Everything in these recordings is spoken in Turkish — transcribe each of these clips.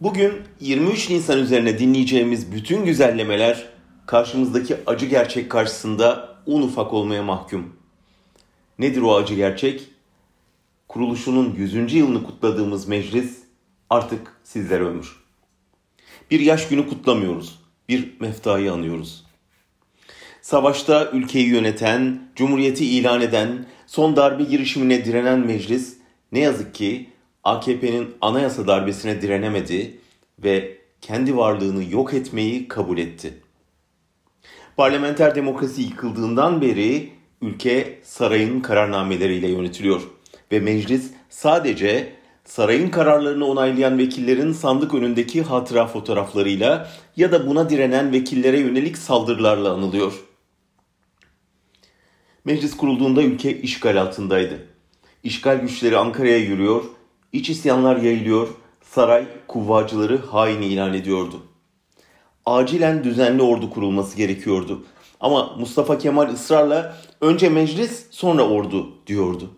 Bugün 23 Nisan üzerine dinleyeceğimiz bütün güzellemeler karşımızdaki acı gerçek karşısında un ufak olmaya mahkum. Nedir o acı gerçek? Kuruluşunun 100. yılını kutladığımız meclis artık sizlere ömür. Bir yaş günü kutlamıyoruz. Bir meftayı anıyoruz. Savaşta ülkeyi yöneten, cumhuriyeti ilan eden, son darbe girişimine direnen meclis ne yazık ki AKP'nin anayasa darbesine direnemedi ve kendi varlığını yok etmeyi kabul etti. Parlamenter demokrasi yıkıldığından beri ülke sarayın kararnameleriyle yönetiliyor ve meclis sadece sarayın kararlarını onaylayan vekillerin sandık önündeki hatıra fotoğraflarıyla ya da buna direnen vekillere yönelik saldırılarla anılıyor. Meclis kurulduğunda ülke işgal altındaydı. İşgal güçleri Ankara'ya yürüyor, iç isyanlar yayılıyor, saray kuvvacıları hain ilan ediyordu. Acilen düzenli ordu kurulması gerekiyordu. Ama Mustafa Kemal ısrarla önce meclis sonra ordu diyordu.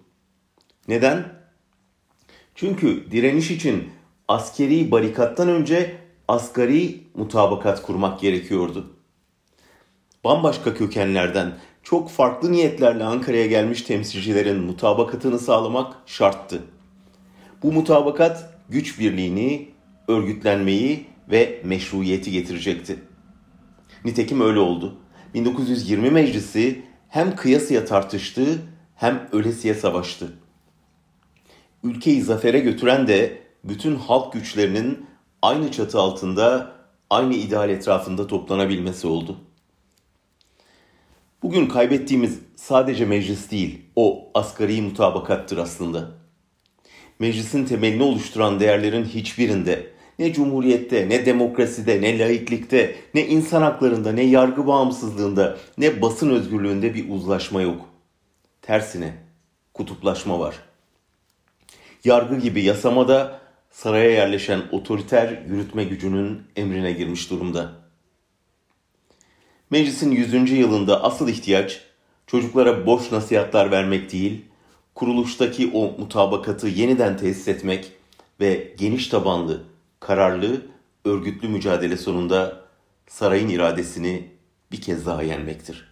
Neden? Çünkü direniş için askeri barikattan önce asgari mutabakat kurmak gerekiyordu. Bambaşka kökenlerden çok farklı niyetlerle Ankara'ya gelmiş temsilcilerin mutabakatını sağlamak şarttı. Bu mutabakat güç birliğini, örgütlenmeyi ve meşruiyeti getirecekti. Nitekim öyle oldu. 1920 Meclisi hem kıyasıya tartıştı hem ölesiye savaştı. Ülkeyi zafere götüren de bütün halk güçlerinin aynı çatı altında, aynı ideal etrafında toplanabilmesi oldu. Bugün kaybettiğimiz sadece meclis değil, o asgari mutabakattır aslında. Meclisin temelini oluşturan değerlerin hiçbirinde ne cumhuriyette, ne demokraside, ne laiklikte, ne insan haklarında, ne yargı bağımsızlığında, ne basın özgürlüğünde bir uzlaşma yok. Tersine kutuplaşma var. Yargı gibi yasamada saraya yerleşen otoriter yürütme gücünün emrine girmiş durumda. Meclisin 100. yılında asıl ihtiyaç çocuklara boş nasihatler vermek değil, kuruluştaki o mutabakatı yeniden tesis etmek ve geniş tabanlı, kararlı, örgütlü mücadele sonunda sarayın iradesini bir kez daha yenmektir.